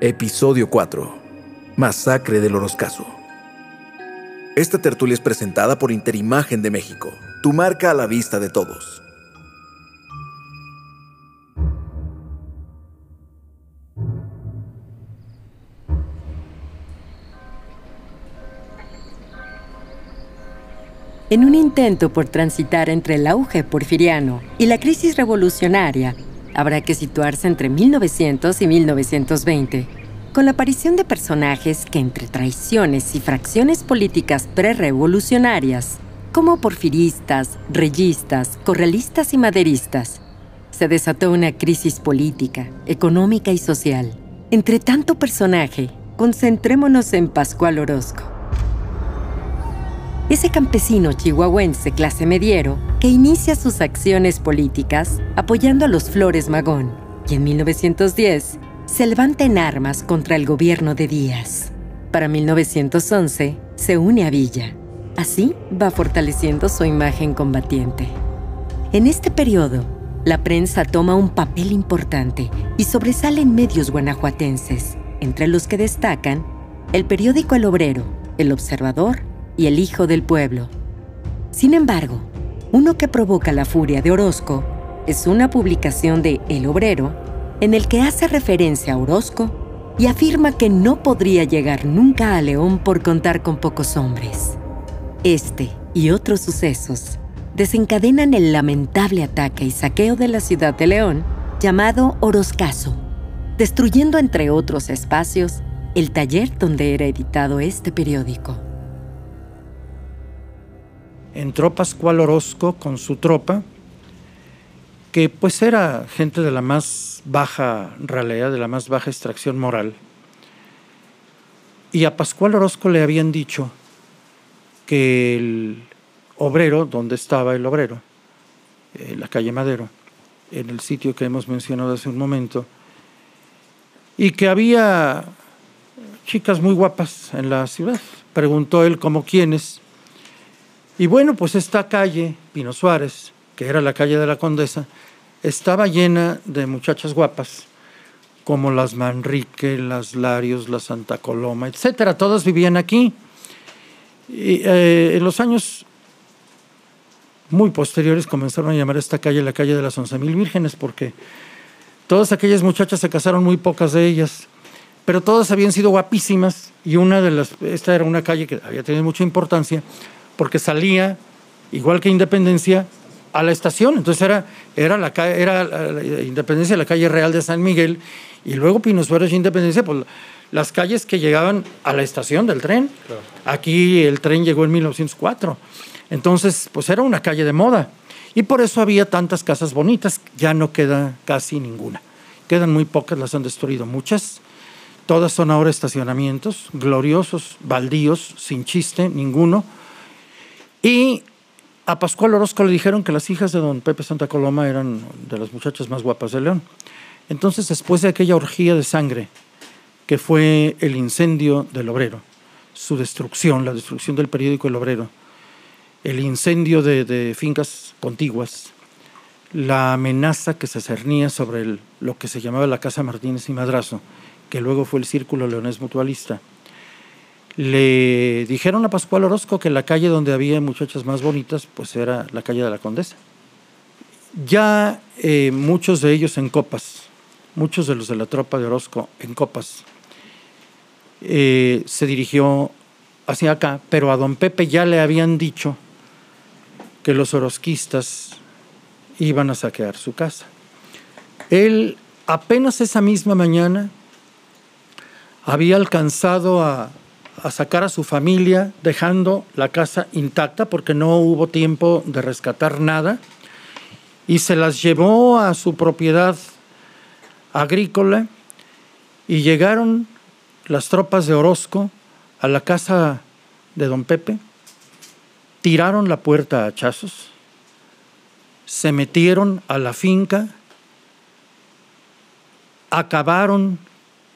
Episodio 4. Masacre del Oroscazo. Esta tertulia es presentada por Interimagen de México, tu marca a la vista de todos. En un intento por transitar entre el auge porfiriano y la crisis revolucionaria, habrá que situarse entre 1900 y 1920, con la aparición de personajes que entre traiciones y fracciones políticas prerevolucionarias, como porfiristas, reyistas, correalistas y maderistas, se desató una crisis política, económica y social. Entre tanto personaje, concentrémonos en Pascual Orozco ese campesino chihuahuense clase mediero que inicia sus acciones políticas apoyando a los Flores Magón y en 1910 se levanta en armas contra el gobierno de Díaz. Para 1911 se une a Villa. Así va fortaleciendo su imagen combatiente. En este periodo, la prensa toma un papel importante y sobresalen medios guanajuatenses, entre los que destacan el periódico El Obrero, El Observador y el Hijo del Pueblo. Sin embargo, uno que provoca la furia de Orozco es una publicación de El Obrero en el que hace referencia a Orozco y afirma que no podría llegar nunca a León por contar con pocos hombres. Este y otros sucesos desencadenan el lamentable ataque y saqueo de la ciudad de León llamado Orozcazo, destruyendo entre otros espacios el taller donde era editado este periódico entró Pascual Orozco con su tropa, que pues era gente de la más baja ralea, de la más baja extracción moral. Y a Pascual Orozco le habían dicho que el obrero, donde estaba el obrero, en la calle Madero, en el sitio que hemos mencionado hace un momento, y que había chicas muy guapas en la ciudad. Preguntó él como quiénes, y bueno, pues esta calle, Pino Suárez, que era la calle de la Condesa, estaba llena de muchachas guapas, como las Manrique, las Larios, la Santa Coloma, etcétera. Todas vivían aquí. Y, eh, en los años muy posteriores comenzaron a llamar esta calle la calle de las once mil vírgenes, porque todas aquellas muchachas se casaron, muy pocas de ellas, pero todas habían sido guapísimas y una de las, esta era una calle que había tenido mucha importancia, porque salía, igual que Independencia, a la estación. Entonces era, era, la, era la Independencia, la calle Real de San Miguel, y luego Pino Suárez Independencia, pues las calles que llegaban a la estación del tren. Aquí el tren llegó en 1904. Entonces, pues era una calle de moda. Y por eso había tantas casas bonitas, ya no queda casi ninguna. Quedan muy pocas, las han destruido muchas. Todas son ahora estacionamientos, gloriosos, baldíos, sin chiste, ninguno y a Pascual Orozco le dijeron que las hijas de don Pepe Santa Coloma eran de las muchachas más guapas de León. Entonces, después de aquella orgía de sangre, que fue el incendio del obrero, su destrucción, la destrucción del periódico El Obrero, el incendio de, fincas contiguas, la amenaza que se cernía sobre lo que se llamaba la Casa Martínez y Madrazo, que luego fue el Círculo Leonés Mutualista, le dijeron a Pascual Orozco que la calle donde había muchachas más bonitas, pues era la calle de la Condesa. Ya eh, muchos de ellos en copas, muchos de los de la tropa de Orozco en copas, eh, se dirigió hacia acá, pero a don Pepe ya le habían dicho que los orozquistas iban a saquear su casa. Él apenas esa misma mañana había alcanzado a a sacar a su familia dejando la casa intacta porque no hubo tiempo de rescatar nada. Y se las llevó a su propiedad agrícola y llegaron las tropas de Orozco a la casa de don Pepe, tiraron la puerta a hachazos, se metieron a la finca, acabaron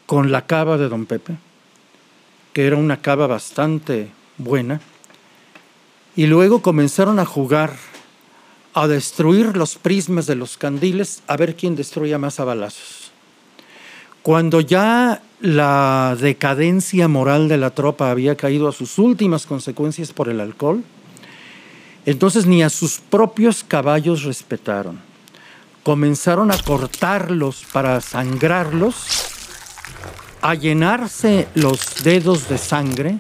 con la cava de don Pepe que era una cava bastante buena, y luego comenzaron a jugar, a destruir los prismas de los candiles, a ver quién destruía más a balazos. Cuando ya la decadencia moral de la tropa había caído a sus últimas consecuencias por el alcohol, entonces ni a sus propios caballos respetaron. Comenzaron a cortarlos para sangrarlos, a llenarse los dedos de sangre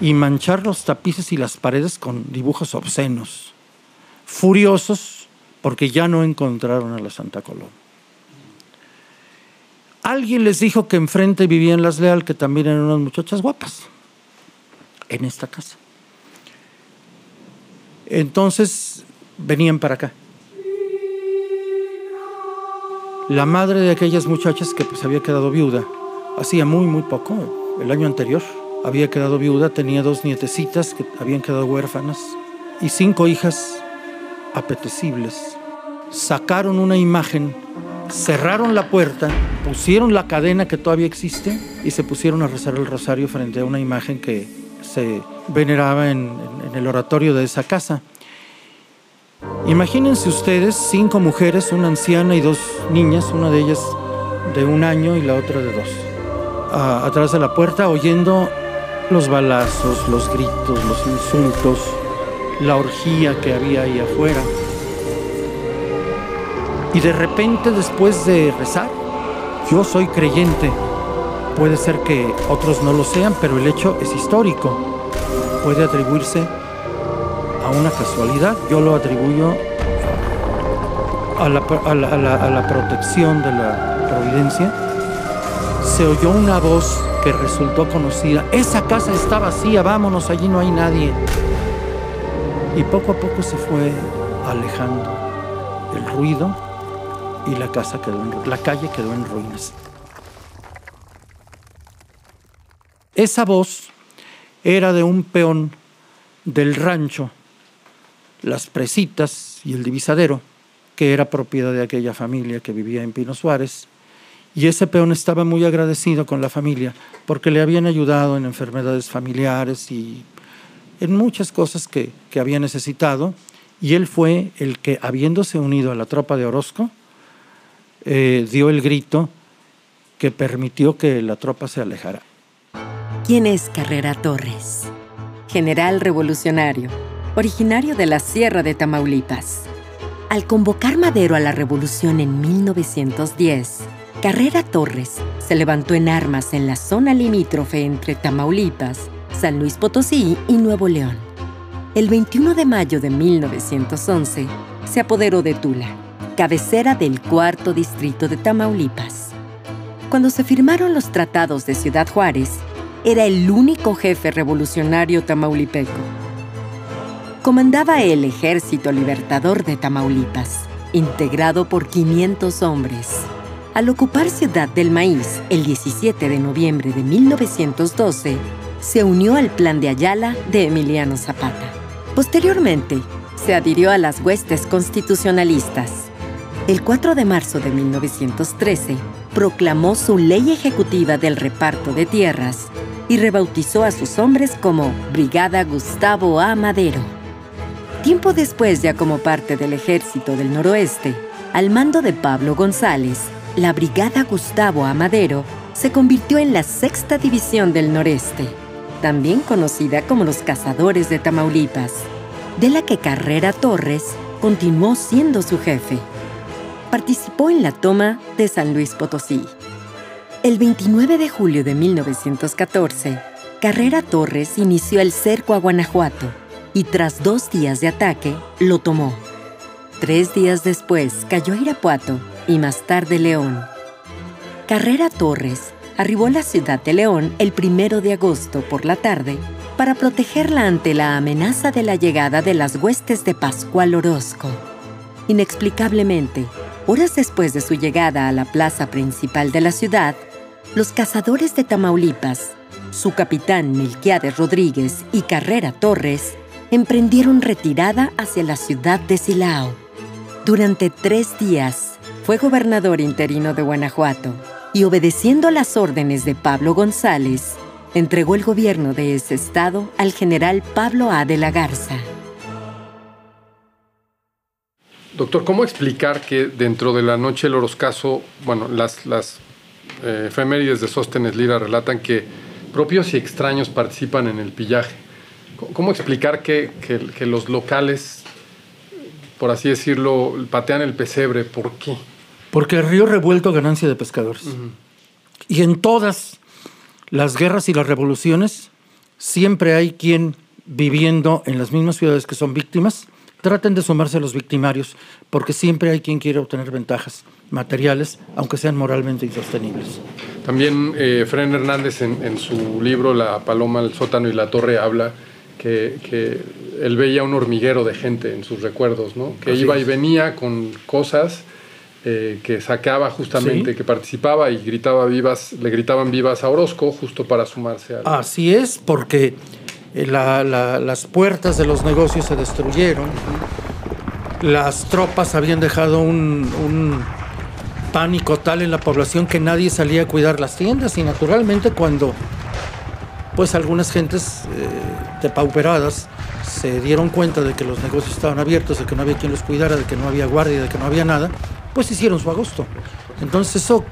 y manchar los tapices y las paredes con dibujos obscenos, furiosos porque ya no encontraron a la Santa Coloma. Alguien les dijo que enfrente vivían las Leal, que también eran unas muchachas guapas, en esta casa. Entonces venían para acá. La madre de aquellas muchachas que pues había quedado viuda, hacía muy, muy poco, el año anterior, había quedado viuda, tenía dos nietecitas que habían quedado huérfanas y cinco hijas apetecibles. Sacaron una imagen, cerraron la puerta, pusieron la cadena que todavía existe y se pusieron a rezar el rosario frente a una imagen que se veneraba en, en el oratorio de esa casa. Imagínense ustedes cinco mujeres, una anciana y dos niñas, una de ellas de un año y la otra de dos, atrás de la puerta oyendo los balazos, los gritos, los insultos, la orgía que había ahí afuera. Y de repente después de rezar, yo soy creyente. Puede ser que otros no lo sean, pero el hecho es histórico. Puede atribuirse a una casualidad, yo lo atribuyo a la, protección de la providencia, se oyó una voz que resultó conocida. Esa casa está vacía, vámonos, allí no hay nadie. Y poco a poco se fue alejando el ruido y la casa quedó en, la calle quedó en ruinas. Esa voz era de un peón del rancho las presitas y el divisadero, que era propiedad de aquella familia que vivía en Pino Suárez. Y ese peón estaba muy agradecido con la familia porque le habían ayudado en enfermedades familiares y en muchas cosas que, había necesitado. Y él fue el que, habiéndose unido a la tropa de Orozco, eh, dio el grito que permitió que la tropa se alejara. ¿Quién es Carrera Torres? General revolucionario originario de la Sierra de Tamaulipas. Al convocar Madero a la revolución en 1910, Carrera Torres se levantó en armas en la zona limítrofe entre Tamaulipas, San Luis Potosí y Nuevo León. El 21 de mayo de 1911 se apoderó de Tula, cabecera del cuarto distrito de Tamaulipas. Cuando se firmaron los tratados de Ciudad Juárez, era el único jefe revolucionario tamaulipeco comandaba el Ejército Libertador de Tamaulipas, integrado por 500 hombres. Al ocupar Ciudad del Maíz el 17 de noviembre de 1912, se unió al Plan de Ayala de Emiliano Zapata. Posteriormente, se adhirió a las huestes constitucionalistas. El 4 de marzo de 1913, proclamó su ley ejecutiva del reparto de tierras y rebautizó a sus hombres como Brigada Gustavo A. Madero. Tiempo después, ya como parte del Ejército del Noroeste, al mando de Pablo González, la Brigada Gustavo Amadero se convirtió en la Sexta División del Noreste, también conocida como los Cazadores de Tamaulipas, de la que Carrera Torres continuó siendo su jefe. Participó en la toma de San Luis Potosí. El 29 de julio de 1914, Carrera Torres inició el cerco a Guanajuato y tras dos días de ataque, lo tomó. Tres días después cayó Irapuato y más tarde León. Carrera Torres arribó a la ciudad de León el primero de agosto por la tarde para protegerla ante la amenaza de la llegada de las huestes de Pascual Orozco. Inexplicablemente, horas después de su llegada a la plaza principal de la ciudad, los cazadores de Tamaulipas, su capitán Melquiades Rodríguez y Carrera Torres, emprendieron retirada hacia la ciudad de Silao. Durante tres días fue gobernador interino de Guanajuato y obedeciendo las órdenes de Pablo González, entregó el gobierno de ese estado al general Pablo A. de la Garza. Doctor, ¿cómo explicar que dentro de la noche del Oroscaso, bueno, las, las eh, efemérides de Sóstenes Lira relatan que propios y extraños participan en el pillaje. ¿Cómo explicar que, los locales, por así decirlo, patean el pesebre? ¿Por qué? Porque el río revuelto ganancia de pescadores. Y en todas las guerras y las revoluciones siempre hay quien viviendo en las mismas ciudades que son víctimas, traten de sumarse a los victimarios, porque siempre hay quien quiere obtener ventajas materiales, aunque sean moralmente insostenibles. También eh, Fren Hernández en, su libro La Paloma, el sótano y la torre habla que, él veía un hormiguero de gente en sus recuerdos, ¿no? que iba y venía con cosas eh, que sacaba justamente, que participaba y gritaba vivas, le gritaban vivas a Orozco justo para sumarse a... Así es, porque eh, las puertas de los negocios se destruyeron, las tropas habían dejado un, pánico tal en la población que nadie salía a cuidar las tiendas y naturalmente cuando pues algunas gentes eh, depauperadas se dieron cuenta de que los negocios estaban abiertos, de que no había quien los cuidara, de que no había guardia, de que no había nada, pues hicieron su agosto. Entonces eso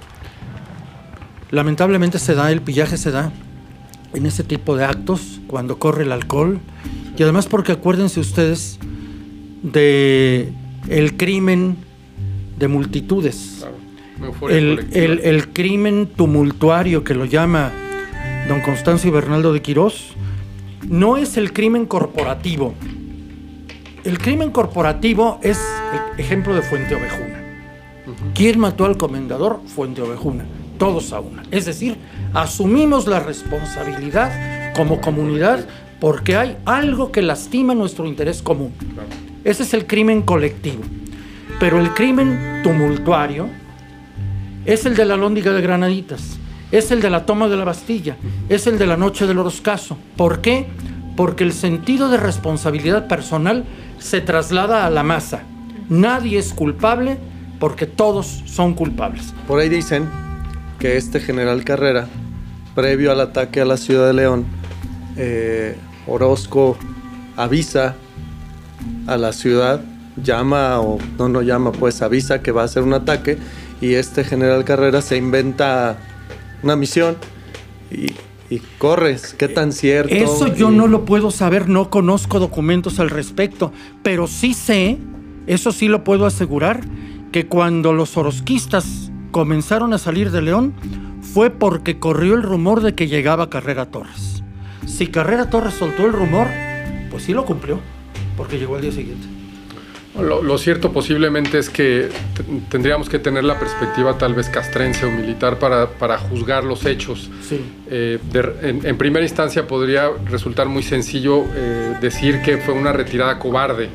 lamentablemente se da, el pillaje se da en ese tipo de actos, cuando corre el alcohol, y además porque acuérdense ustedes de el crimen de multitudes, el, el, crimen tumultuario que lo llama don Constancio Bernaldo de Quirós, no es el crimen corporativo. El crimen corporativo es el ejemplo de Fuente Ovejuna. ¿Quién mató al comendador? Fuente Ovejuna. Todos a una. Es decir, asumimos la responsabilidad como comunidad porque hay algo que lastima nuestro interés común. Ese es el crimen colectivo. Pero el crimen tumultuario es el de la lóndiga de Granaditas, es el de la toma de la Bastilla, es el de la noche del Oroscaso. ¿Por qué? Porque el sentido de responsabilidad personal se traslada a la masa. Nadie es culpable porque todos son culpables. Por ahí dicen que este general Carrera previo al ataque a la ciudad de León, eh, Orozco avisa a la ciudad, llama o no, no llama, pues avisa que va a hacer un ataque y este general Carrera se inventa una misión y, corres. ¿Qué tan cierto? Eso yo no lo puedo saber, no conozco documentos al respecto, pero sí sé, eso sí lo puedo asegurar, que cuando los orosquistas comenzaron a salir de León, fue porque corrió el rumor de que llegaba Carrera Torres. Si Carrera Torres soltó el rumor, pues sí lo cumplió, porque llegó al día siguiente. Lo, cierto posiblemente es que tendríamos que tener la perspectiva tal vez castrense o militar para, para juzgar los hechos. Sí. Eh, en, primera instancia podría resultar muy sencillo eh, decir que fue una retirada cobarde,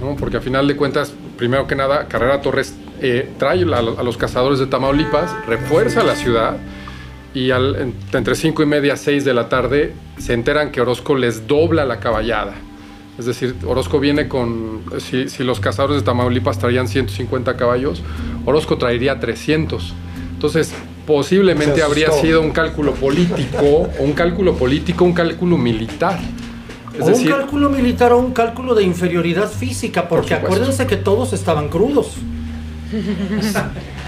¿no? porque a final de cuentas, primero que nada, Carrera Torres eh, trae a, los cazadores de Tamaulipas, refuerza la ciudad y entre cinco y media, 6 de la tarde se enteran que Orozco les dobla la caballada. Es decir, Orozco viene con, si, los cazadores de Tamaulipas traían 150 caballos, Orozco traería 300. Entonces, posiblemente habría sido un cálculo político, o un cálculo político, un cálculo militar. Es o un cálculo militar o un cálculo de inferioridad física, porque acuérdense que todos estaban crudos.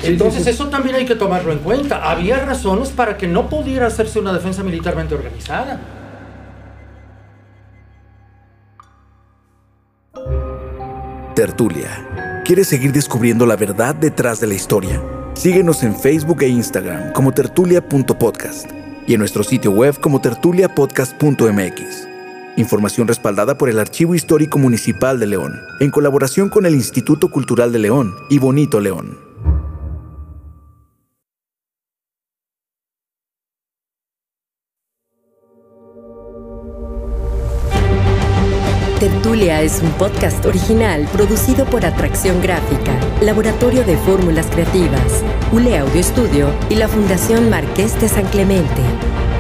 Entonces eso también hay que tomarlo en cuenta. Había razones para que no pudiera hacerse una defensa militarmente organizada. Tertulia. ¿Quieres seguir descubriendo la verdad detrás de la historia? Síguenos en Facebook e Instagram como tertulia.podcast y en nuestro sitio web como tertuliapodcast.mx. Información respaldada por el Archivo Histórico Municipal de León, en colaboración con el Instituto Cultural de León y Bonito León. Es un podcast original producido por Atracción Gráfica, Laboratorio de Fórmulas Creativas, ULE Audio Estudio y la Fundación Marqués de San Clemente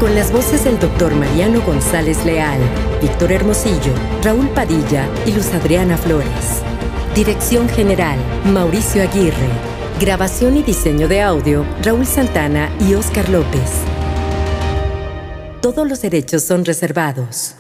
con las voces del doctor Mariano González Leal, Víctor Hermosillo, Raúl Padilla y Luz Adriana Flores. Dirección General, Mauricio Aguirre. Grabación y diseño de audio, Raúl Santana y Oscar López. Todos los derechos son reservados.